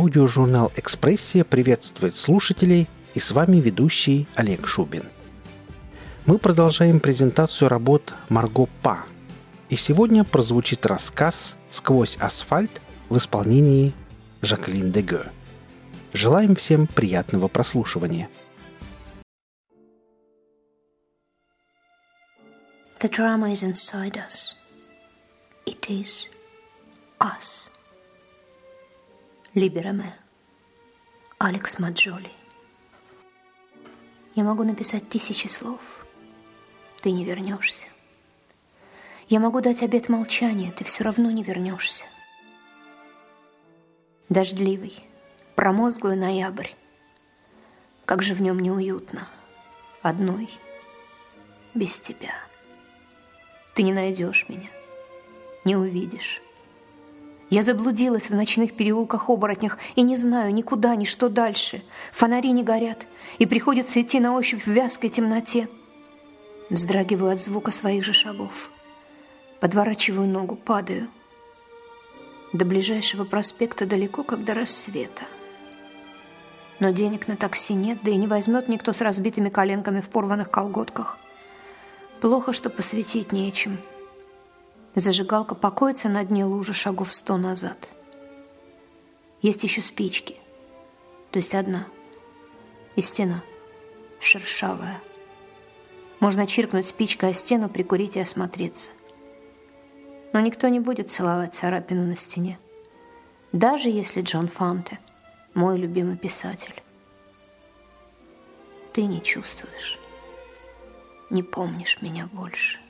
Аудиожурнал «Экспрессия» приветствует слушателей и с вами ведущий Олег Шубин. Мы продолжаем презентацию работ Марго Па. И сегодня прозвучит рассказ «Сквозь асфальт» в исполнении Жаклин Деге. Желаем всем приятного прослушивания. The drama is inside us. It is us. Либераме. Алекс Маджоли. Я могу написать тысячи слов. Ты не вернешься. Я могу дать обет молчания, ты все равно не вернешься. Дождливый, промозглый ноябрь. Как же в нем неуютно. Одной, без тебя. Ты не найдешь меня, не увидишь. Я заблудилась в ночных переулках-оборотнях и не знаю никуда, ни что дальше. Фонари не горят, и приходится идти на ощупь в вязкой темноте. Вздрагиваю от звука своих же шагов. Подворачиваю ногу, падаю. До ближайшего проспекта далеко, как до рассвета. Но денег на такси нет, да и не возьмет никто с разбитыми коленками в порванных колготках. Плохо, что посветить нечем. — Зажигалка покоится на дне лужи шагов сто назад. Есть еще спички, то есть одна, и стена, шершавая. Можно чиркнуть спичкой о стену, прикурить и осмотреться. Но никто не будет целовать царапину на стене, даже если Джон Фанте, мой любимый писатель. Ты не чувствуешь, не помнишь меня больше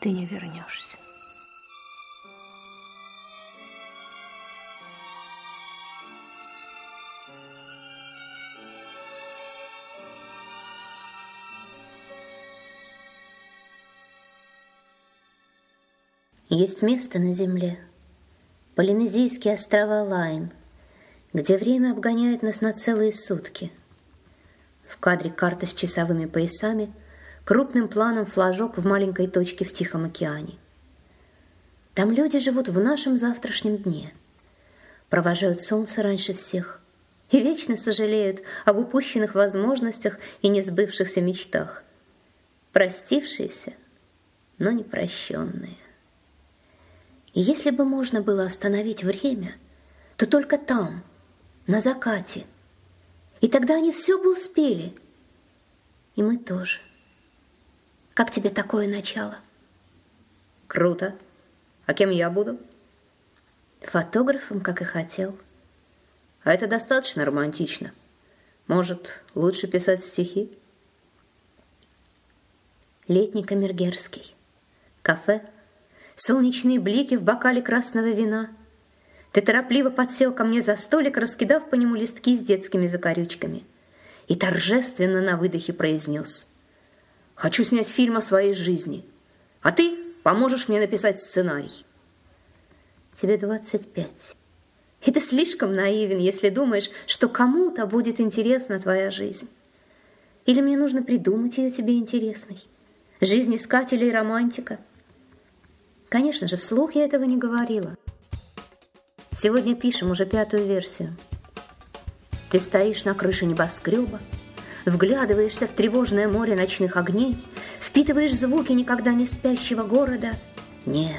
ты не вернешься. Есть место на Земле, Полинезийские острова Лайн, где время обгоняет нас на целые сутки. В кадре карта с часовыми поясами – крупным планом флажок в маленькой точке в Тихом океане. Там люди живут в нашем завтрашнем дне, провожают солнце раньше всех и вечно сожалеют об упущенных возможностях и несбывшихся мечтах. Простившиеся, но не прощенные. И если бы можно было остановить время, то только там, на закате. И тогда они все бы успели. И мы тоже. Как тебе такое начало? Круто. А кем я буду? Фотографом, как и хотел. А это достаточно романтично. Может, лучше писать стихи? Летний Камергерский. Кафе. Солнечные блики в бокале красного вина. Ты торопливо подсел ко мне за столик, раскидав по нему листки с детскими закорючками. И торжественно на выдохе произнес. Хочу снять фильм о своей жизни. А ты поможешь мне написать сценарий. Тебе 25. И ты слишком наивен, если думаешь, что кому-то будет интересна твоя жизнь. Или мне нужно придумать ее тебе интересной? Жизнь искателя и романтика? Конечно же, вслух я этого не говорила. Сегодня пишем уже пятую версию. Ты стоишь на крыше небоскреба, Вглядываешься в тревожное море ночных огней, Впитываешь звуки никогда не спящего города. Нет,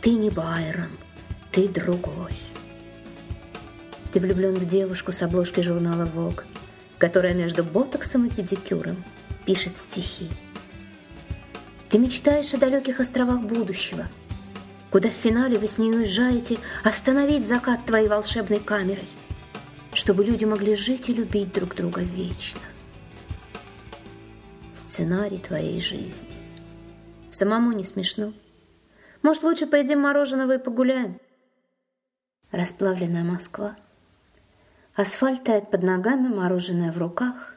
ты не Байрон, ты другой. Ты влюблен в девушку с обложки журнала Vogue, которая между ботоксом и педикюром пишет стихи. Ты мечтаешь о далеких островах будущего, куда в финале вы с ней уезжаете остановить закат твоей волшебной камерой, чтобы люди могли жить и любить друг друга вечно сценарий твоей жизни. Самому не смешно. Может, лучше поедим мороженого и погуляем? Расплавленная Москва. Асфальт тает под ногами, мороженое в руках,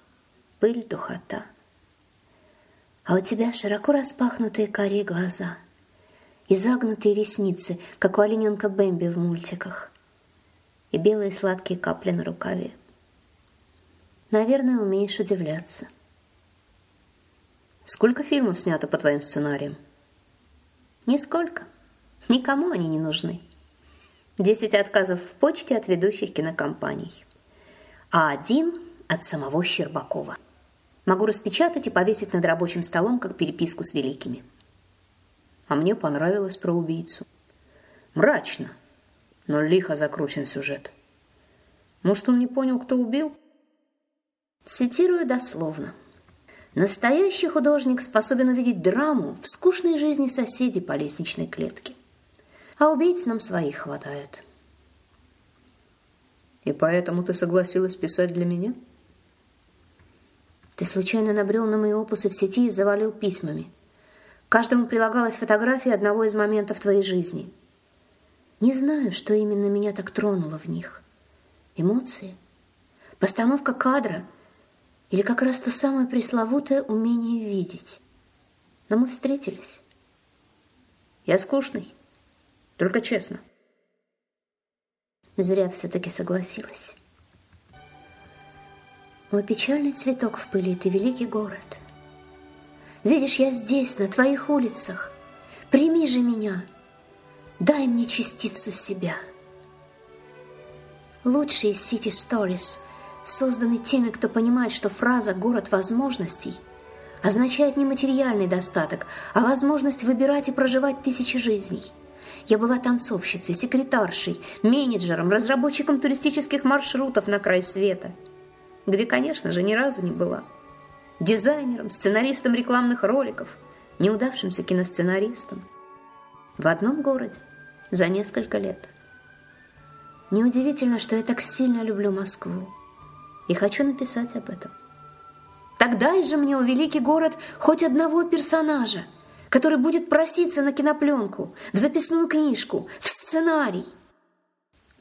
пыль, духота. А у тебя широко распахнутые карие глаза и загнутые ресницы, как у олененка Бэмби в мультиках, и белые сладкие капли на рукаве. Наверное, умеешь удивляться – Сколько фильмов снято по твоим сценариям? Нисколько. Никому они не нужны. Десять отказов в почте от ведущих кинокомпаний. А один от самого Щербакова. Могу распечатать и повесить над рабочим столом, как переписку с великими. А мне понравилось про убийцу. Мрачно, но лихо закручен сюжет. Может, он не понял, кто убил? Цитирую дословно. Настоящий художник способен увидеть драму в скучной жизни соседей по лестничной клетке. А убийц нам своих хватает. И поэтому ты согласилась писать для меня? Ты случайно набрел на мои опусы в сети и завалил письмами. каждому прилагалась фотография одного из моментов твоей жизни. Не знаю, что именно меня так тронуло в них. Эмоции? Постановка кадра – или как раз то самое пресловутое умение видеть. Но мы встретились. Я скучный, только честно. Зря все-таки согласилась. Мой печальный цветок в пыли, ты великий город. Видишь, я здесь, на твоих улицах. Прими же меня, дай мне частицу себя. Лучшие City Stories — созданы теми, кто понимает, что фраза «город возможностей» означает не материальный достаток, а возможность выбирать и проживать тысячи жизней. Я была танцовщицей, секретаршей, менеджером, разработчиком туристических маршрутов на край света, где, конечно же, ни разу не была. Дизайнером, сценаристом рекламных роликов, неудавшимся киносценаристом. В одном городе за несколько лет. Неудивительно, что я так сильно люблю Москву и хочу написать об этом. Тогда же мне, у великий город, хоть одного персонажа, который будет проситься на кинопленку, в записную книжку, в сценарий.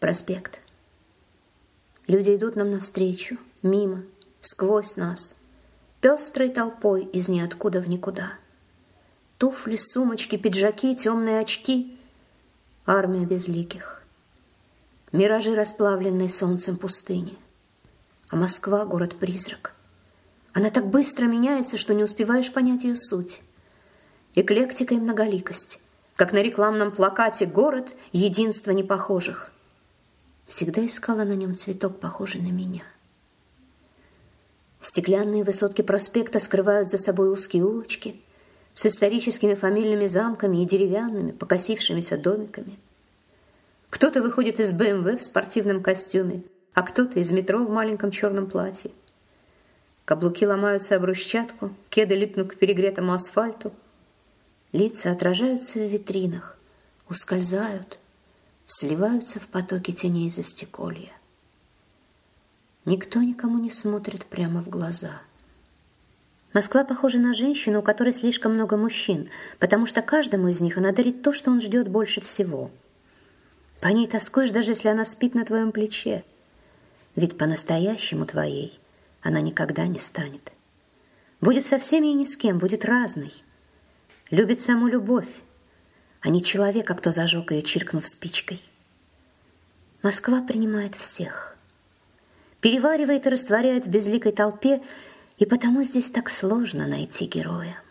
Проспект. Люди идут нам навстречу, мимо, сквозь нас, пестрой толпой из ниоткуда в никуда. Туфли, сумочки, пиджаки, темные очки. Армия безликих. Миражи, расплавленные солнцем пустыни — а Москва — город-призрак. Она так быстро меняется, что не успеваешь понять ее суть. Эклектика и многоликость, как на рекламном плакате «Город — единство непохожих». Всегда искала на нем цветок, похожий на меня. Стеклянные высотки проспекта скрывают за собой узкие улочки с историческими фамильными замками и деревянными, покосившимися домиками. Кто-то выходит из БМВ в спортивном костюме — а кто-то из метро в маленьком черном платье. Каблуки ломаются об брусчатку, кеды липнут к перегретому асфальту. Лица отражаются в витринах, ускользают, сливаются в потоке теней застеколья. Никто никому не смотрит прямо в глаза. Москва похожа на женщину, у которой слишком много мужчин, потому что каждому из них она дарит то, что он ждет больше всего. По ней тоскуешь, даже если она спит на твоем плече – ведь по-настоящему твоей она никогда не станет. Будет со всеми и ни с кем, будет разной. Любит саму любовь, а не человека, кто зажег ее, чиркнув спичкой. Москва принимает всех. Переваривает и растворяет в безликой толпе, и потому здесь так сложно найти героя.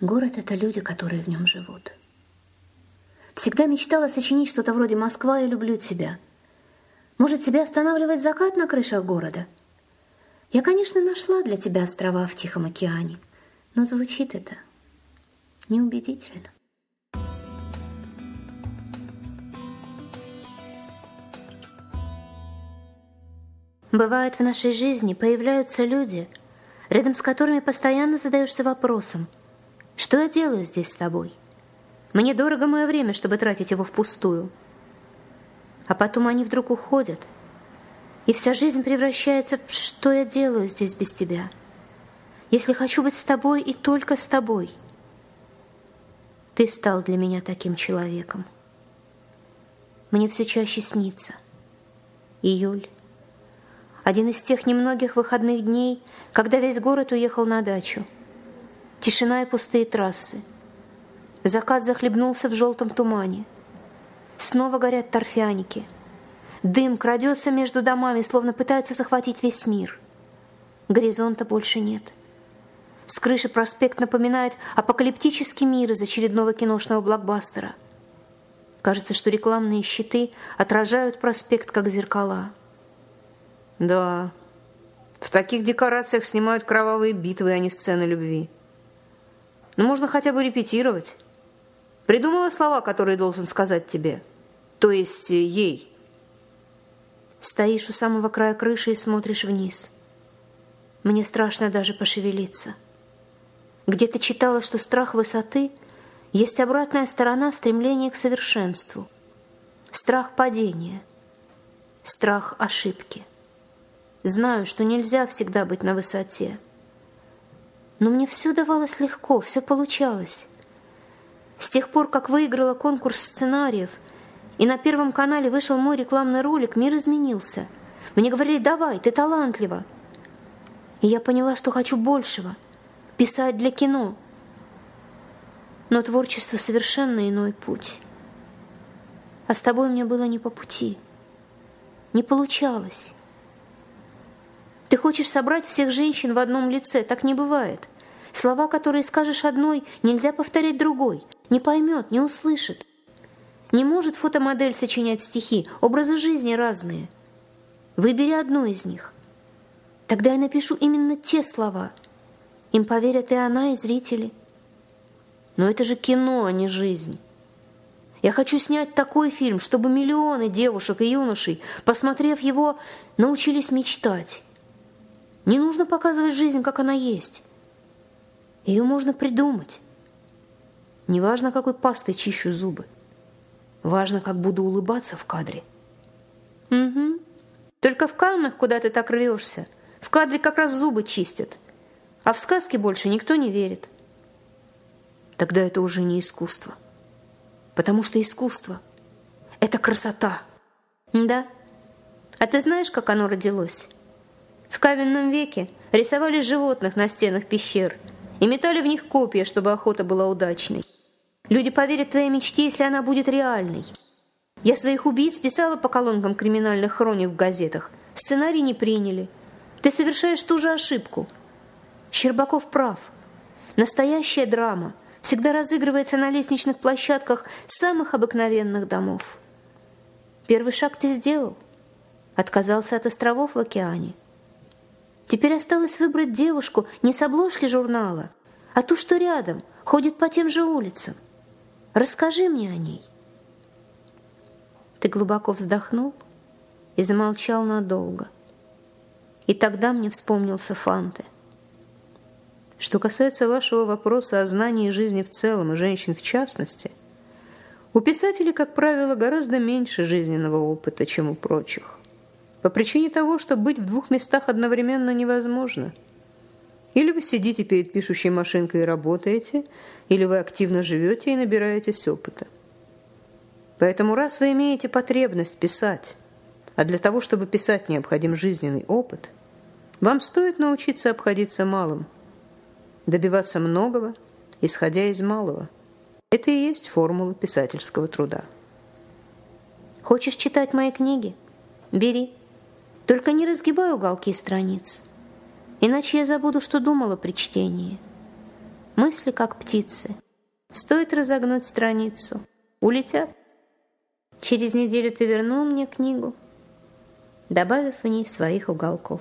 Город — это люди, которые в нем живут. Всегда мечтала сочинить что-то вроде «Москва, я люблю тебя». Может, тебя останавливает закат на крышах города? Я, конечно, нашла для тебя острова в Тихом океане, но звучит это неубедительно. Бывает, в нашей жизни появляются люди, рядом с которыми постоянно задаешься вопросом, что я делаю здесь с тобой? Мне дорого мое время, чтобы тратить его впустую. А потом они вдруг уходят, и вся жизнь превращается в «что я делаю здесь без тебя?» Если хочу быть с тобой и только с тобой. Ты стал для меня таким человеком. Мне все чаще снится. Июль. Один из тех немногих выходных дней, когда весь город уехал на дачу. Тишина и пустые трассы. Закат захлебнулся в желтом тумане. Снова горят торфяники. Дым крадется между домами, словно пытается захватить весь мир. Горизонта больше нет. С крыши проспект напоминает апокалиптический мир из очередного киношного блокбастера. Кажется, что рекламные щиты отражают проспект как зеркала. Да, в таких декорациях снимают кровавые битвы, а не сцены любви. Но можно хотя бы репетировать. Придумала слова, которые должен сказать тебе. То есть э, ей. Стоишь у самого края крыши и смотришь вниз. Мне страшно даже пошевелиться. Где-то читала, что страх высоты есть обратная сторона стремления к совершенству. Страх падения. Страх ошибки. Знаю, что нельзя всегда быть на высоте. Но мне все давалось легко, все получалось. С тех пор, как выиграла конкурс сценариев, и на Первом канале вышел мой рекламный ролик, мир изменился. Мне говорили, давай, ты талантлива. И я поняла, что хочу большего. Писать для кино. Но творчество совершенно иной путь. А с тобой мне было не по пути. Не получалось. Ты хочешь собрать всех женщин в одном лице. Так не бывает. Слова, которые скажешь одной, нельзя повторять другой. Не поймет, не услышит. Не может фотомодель сочинять стихи. Образы жизни разные. Выбери одну из них. Тогда я напишу именно те слова. Им поверят и она, и зрители. Но это же кино, а не жизнь. Я хочу снять такой фильм, чтобы миллионы девушек и юношей, посмотрев его, научились мечтать. Не нужно показывать жизнь, как она есть. Ее можно придумать. Неважно, какой пастой чищу зубы. Важно, как буду улыбаться в кадре. Угу. Только в Каннах, куда ты так рвешься, в кадре как раз зубы чистят. А в сказке больше никто не верит. Тогда это уже не искусство. Потому что искусство — это красота. Да. А ты знаешь, как оно родилось? В каменном веке рисовали животных на стенах пещер и метали в них копья, чтобы охота была удачной. Люди поверят твоей мечте, если она будет реальной. Я своих убийц писала по колонкам криминальных хроник в газетах. Сценарий не приняли. Ты совершаешь ту же ошибку. Щербаков прав. Настоящая драма всегда разыгрывается на лестничных площадках самых обыкновенных домов. Первый шаг ты сделал. Отказался от островов в океане. Теперь осталось выбрать девушку не с обложки журнала, а ту, что рядом, ходит по тем же улицам. Расскажи мне о ней. Ты глубоко вздохнул и замолчал надолго. И тогда мне вспомнился Фанте. Что касается вашего вопроса о знании жизни в целом и женщин в частности, у писателей, как правило, гораздо меньше жизненного опыта, чем у прочих по причине того, что быть в двух местах одновременно невозможно. Или вы сидите перед пишущей машинкой и работаете, или вы активно живете и набираетесь опыта. Поэтому раз вы имеете потребность писать, а для того, чтобы писать, необходим жизненный опыт, вам стоит научиться обходиться малым, добиваться многого, исходя из малого. Это и есть формула писательского труда. Хочешь читать мои книги? Бери. Только не разгибай уголки страниц, иначе я забуду, что думала при чтении. Мысли, как птицы. Стоит разогнуть страницу. Улетят. Через неделю ты вернул мне книгу, добавив в ней своих уголков.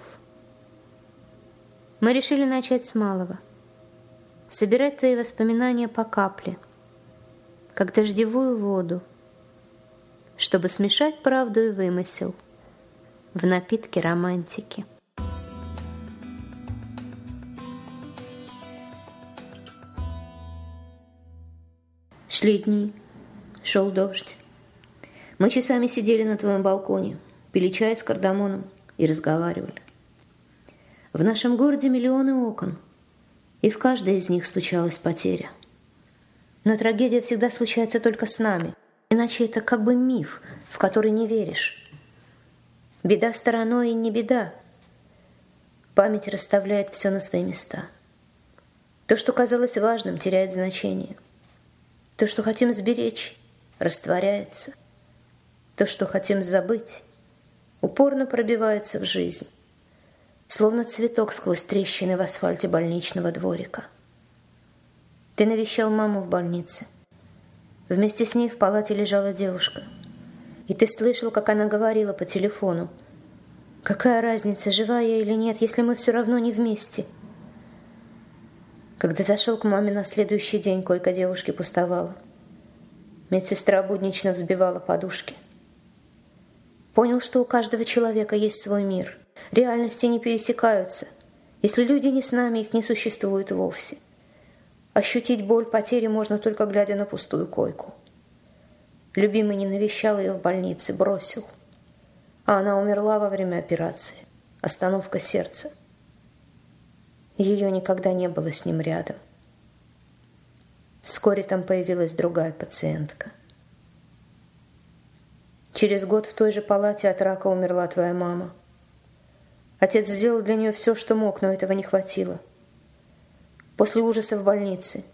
Мы решили начать с малого. Собирать твои воспоминания по капле, как дождевую воду, чтобы смешать правду и вымысел – в напитке романтики. Шли дни, шел дождь. Мы часами сидели на твоем балконе, пили чай с кардамоном и разговаривали. В нашем городе миллионы окон, и в каждой из них стучалась потеря. Но трагедия всегда случается только с нами, иначе это как бы миф, в который не веришь. Беда стороной не беда. Память расставляет все на свои места. То, что казалось важным, теряет значение. То, что хотим сберечь, растворяется. То, что хотим забыть, упорно пробивается в жизнь. словно цветок сквозь трещины в асфальте больничного дворика. Ты навещал маму в больнице. Вместе с ней в палате лежала девушка. И ты слышал, как она говорила по телефону. «Какая разница, жива я или нет, если мы все равно не вместе?» Когда зашел к маме на следующий день, койка девушки пустовала. Медсестра буднично взбивала подушки. Понял, что у каждого человека есть свой мир. Реальности не пересекаются. Если люди не с нами, их не существует вовсе. Ощутить боль потери можно только глядя на пустую койку. Любимый не навещал ее в больнице, бросил. А она умерла во время операции. Остановка сердца. Ее никогда не было с ним рядом. Вскоре там появилась другая пациентка. Через год в той же палате от рака умерла твоя мама. Отец сделал для нее все, что мог, но этого не хватило. После ужаса в больнице,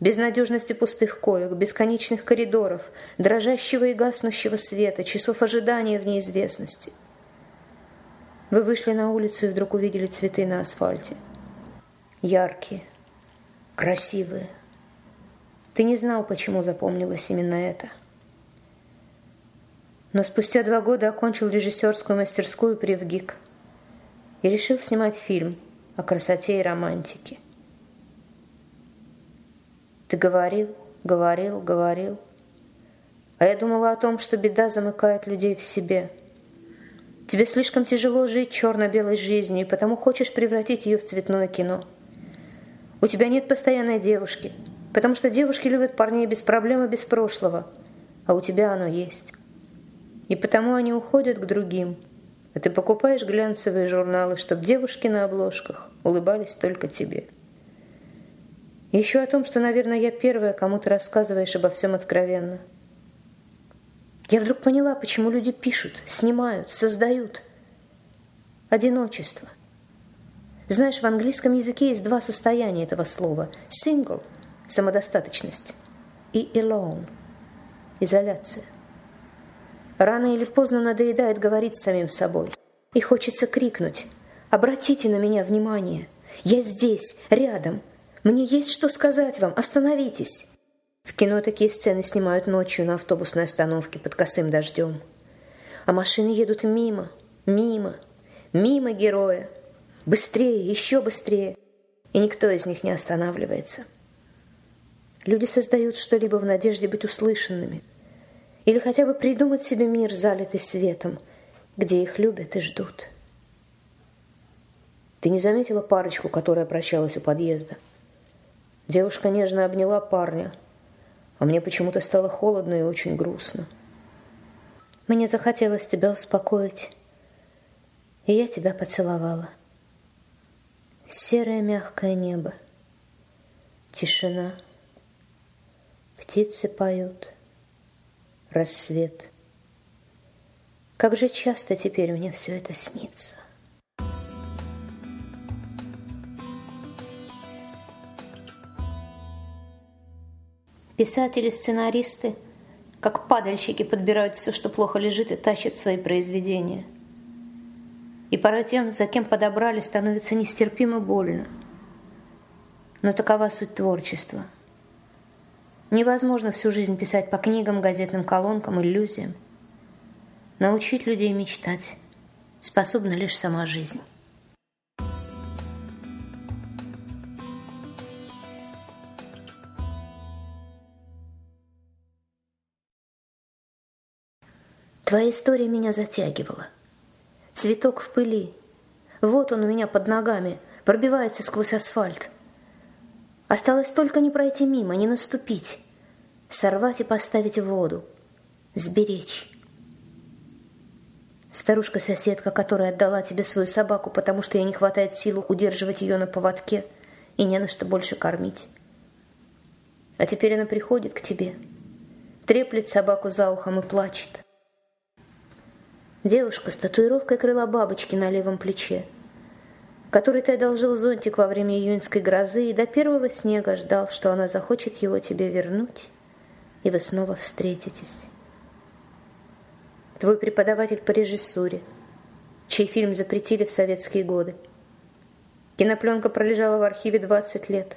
безнадежности пустых коек, бесконечных коридоров, дрожащего и гаснущего света, часов ожидания в неизвестности. Вы вышли на улицу и вдруг увидели цветы на асфальте – яркие, красивые. Ты не знал, почему запомнилось именно это. Но спустя два года окончил режиссерскую мастерскую при ВГИК и решил снимать фильм о красоте и романтике. Ты говорил, говорил, говорил. А я думала о том, что беда замыкает людей в себе. Тебе слишком тяжело жить черно-белой жизнью, и потому хочешь превратить ее в цветное кино – у тебя нет постоянной девушки, потому что девушки любят парней без проблем и без прошлого, а у тебя оно есть. И потому они уходят к другим, а ты покупаешь глянцевые журналы, чтобы девушки на обложках улыбались только тебе. еще о том, что, наверное, я первая, кому ты рассказываешь обо всем откровенно. Я вдруг поняла, почему люди пишут, снимают, создают. Одиночество – знаешь, в английском языке есть два состояния этого слова. Single – самодостаточность и alone – изоляция. Рано или поздно надоедает говорить самим собой. И хочется крикнуть «Обратите на меня внимание! Я здесь, рядом! Мне есть что сказать вам! Остановитесь!» В кино такие сцены снимают ночью на автобусной остановке под косым дождем. А машины едут мимо, мимо, мимо героя – Быстрее, еще быстрее. И никто из них не останавливается. Люди создают что-либо в надежде быть услышанными. Или хотя бы придумать себе мир, залитый светом, где их любят и ждут. Ты не заметила парочку, которая прощалась у подъезда? Девушка нежно обняла парня, а мне почему-то стало холодно и очень грустно. Мне захотелось тебя успокоить, и я тебя поцеловала. Серое мягкое небо, тишина, птицы поют, рассвет. Как же часто теперь мне все это снится. Писатели-сценаристы, как падальщики, подбирают все, что плохо лежит, и тащат свои произведения – и порой тем, за кем подобрали, становится нестерпимо больно. Но такова суть творчества. Невозможно всю жизнь писать по книгам, газетным колонкам, иллюзиям. Научить людей мечтать способна лишь сама жизнь. Твоя история меня затягивала – Цветок в пыли. Вот он у меня под ногами, пробивается сквозь асфальт. Осталось только не пройти мимо, не наступить. Сорвать и поставить в воду. Сберечь. Старушка-соседка, которая отдала тебе свою собаку, потому что ей не хватает сил удерживать ее на поводке и не на что больше кормить. А теперь она приходит к тебе, треплет собаку за ухом и плачет. Девушка с татуировкой крыла бабочки на левом плече, которой ты одолжил зонтик во время июньской грозы и до первого снега ждал, что она захочет его тебе вернуть, и вы снова встретитесь. Твой преподаватель по режиссуре, чей фильм запретили в советские годы – Кинопленка пролежала в архиве 20 лет.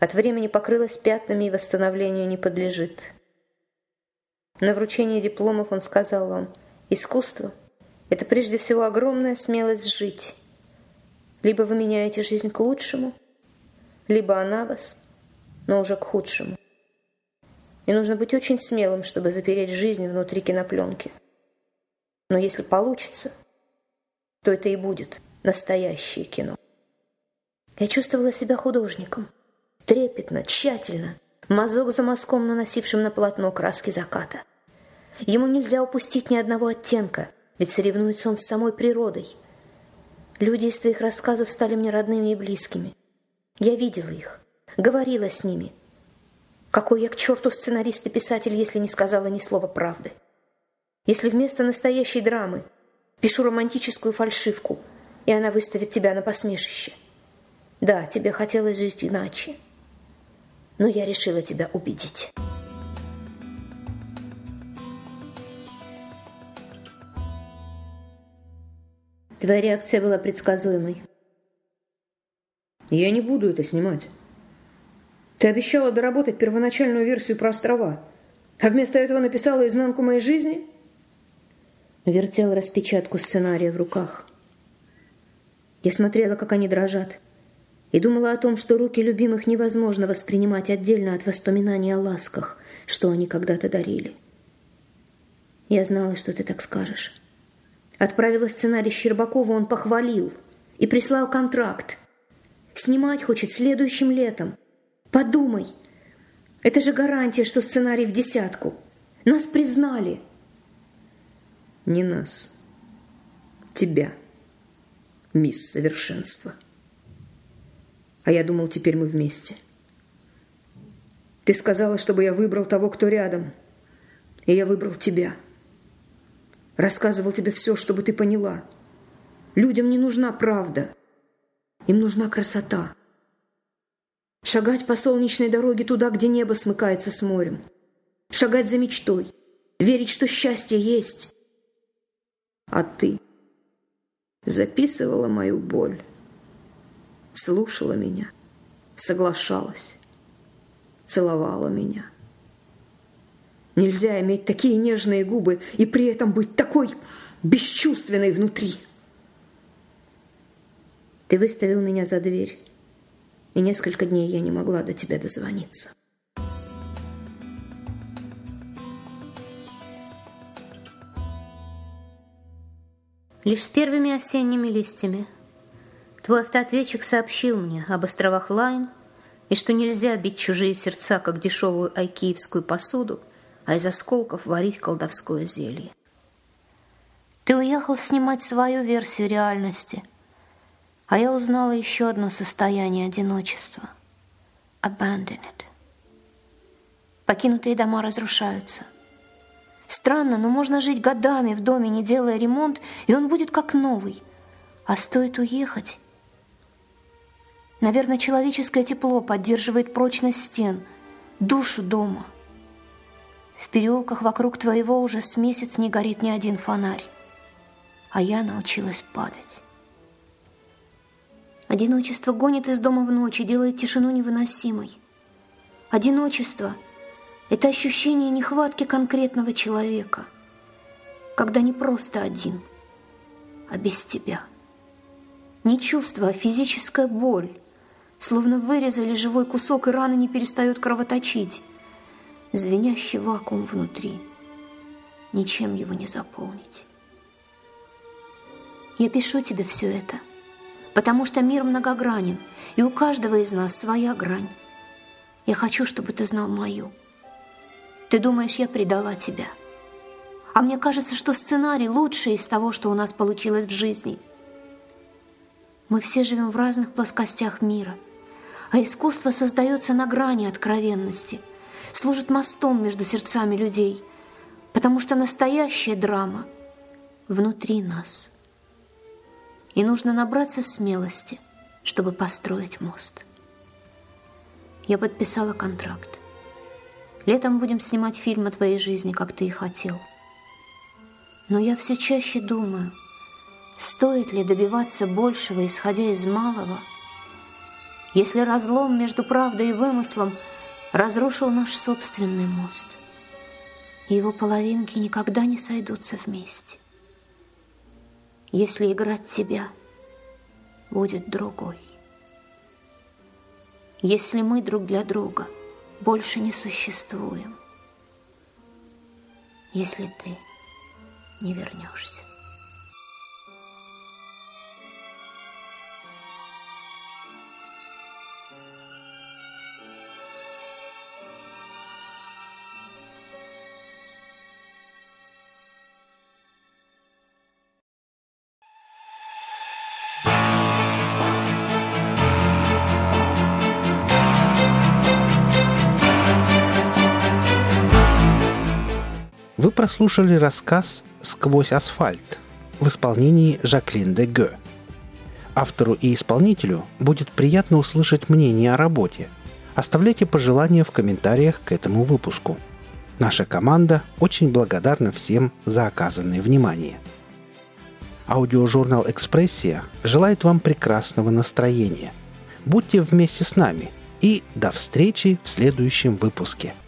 От времени покрылась пятнами и восстановлению не подлежит. На вручении дипломов он сказал вам, искусство – это прежде всего огромная смелость жить. Либо вы меняете жизнь к лучшему, либо она вас, но уже к худшему. И нужно быть очень смелым, чтобы запереть жизнь внутри кинопленки. Но если получится, то это и будет настоящее кино. Я чувствовала себя художником. Трепетно, тщательно, мазок за мазком, наносившим на полотно краски заката. Ему нельзя упустить ни одного оттенка, ведь соревнуется он с самой природой. Люди из твоих рассказов стали мне родными и близкими. Я видела их, говорила с ними. Какой я к черту сценарист и писатель, если не сказала ни слова правды? Если вместо настоящей драмы пишу романтическую фальшивку, и она выставит тебя на посмешище. Да, тебе хотелось жить иначе, но я решила тебя убедить. Твоя реакция была предсказуемой. Я не буду это снимать. Ты обещала доработать первоначальную версию про острова, а вместо этого написала изнанку моей жизни – вертел распечатку сценария в руках. Я смотрела, как они дрожат, и думала о том, что руки любимых невозможно воспринимать отдельно от воспоминаний о ласках, что они когда-то дарили. Я знала, что ты так скажешь. Отправила сценарий Щербакову, он похвалил и прислал контракт. Снимать хочет следующим летом. Подумай, это же гарантия, что сценарий в десятку. Нас признали – не нас. Тебя, мисс Совершенство. А я думал, теперь мы вместе. Ты сказала, чтобы я выбрал того, кто рядом. И я выбрал тебя. Рассказывал тебе все, чтобы ты поняла. Людям не нужна правда. Им нужна красота. Шагать по солнечной дороге туда, где небо смыкается с морем. Шагать за мечтой. Верить, что счастье есть. А ты записывала мою боль, слушала меня, соглашалась, целовала меня. Нельзя иметь такие нежные губы и при этом быть такой бесчувственной внутри. Ты выставил меня за дверь, и несколько дней я не могла до тебя дозвониться. Лишь с первыми осенними листьями. Твой автоответчик сообщил мне об островах Лайн и что нельзя бить чужие сердца, как дешевую айкиевскую посуду, а из осколков варить колдовское зелье. Ты уехал снимать свою версию реальности, а я узнала еще одно состояние одиночества – abandoned. Покинутые дома разрушаются – Странно, но можно жить годами в доме, не делая ремонт, и он будет как новый. А стоит уехать... Наверное, человеческое тепло поддерживает прочность стен, душу дома. В переулках вокруг твоего уже с месяц не горит ни один фонарь, а я научилась падать. Одиночество гонит из дома в ночь и делает тишину невыносимой. Одиночество — это ощущение нехватки конкретного человека, когда не просто один, а без тебя. Не чувство, а физическая боль, словно вырезали живой кусок, и раны не перестают кровоточить. Звенящий вакуум внутри. Ничем его не заполнить. Я пишу тебе все это, потому что мир многогранен, и у каждого из нас своя грань. Я хочу, чтобы ты знал мою. Ты думаешь, я предала тебя? А мне кажется, что сценарий лучший из того, что у нас получилось в жизни. Мы все живем в разных плоскостях мира, а искусство создается на грани откровенности, служит мостом между сердцами людей, потому что настоящая драма внутри нас. И нужно набраться смелости, чтобы построить мост. Я подписала контракт. Летом будем снимать фильм о твоей жизни, как ты и хотел. Но я все чаще думаю, Стоит ли добиваться большего, исходя из малого? Если разлом между правдой и вымыслом разрушил наш собственный мост, его половинки никогда не сойдутся вместе. Если играть тебя будет другой. Если мы друг для друга больше не существуем. Если ты не вернешься. Вы прослушали рассказ «Сквозь асфальт» в исполнении Жаклин де Гё. Автору и исполнителю будет приятно услышать мнение о работе. Оставляйте пожелания в комментариях к этому выпуску. Наша команда очень благодарна всем за оказанное внимание. Аудиожурнал «Экспрессия» желает вам прекрасного настроения. Будьте вместе с нами и до встречи в следующем выпуске –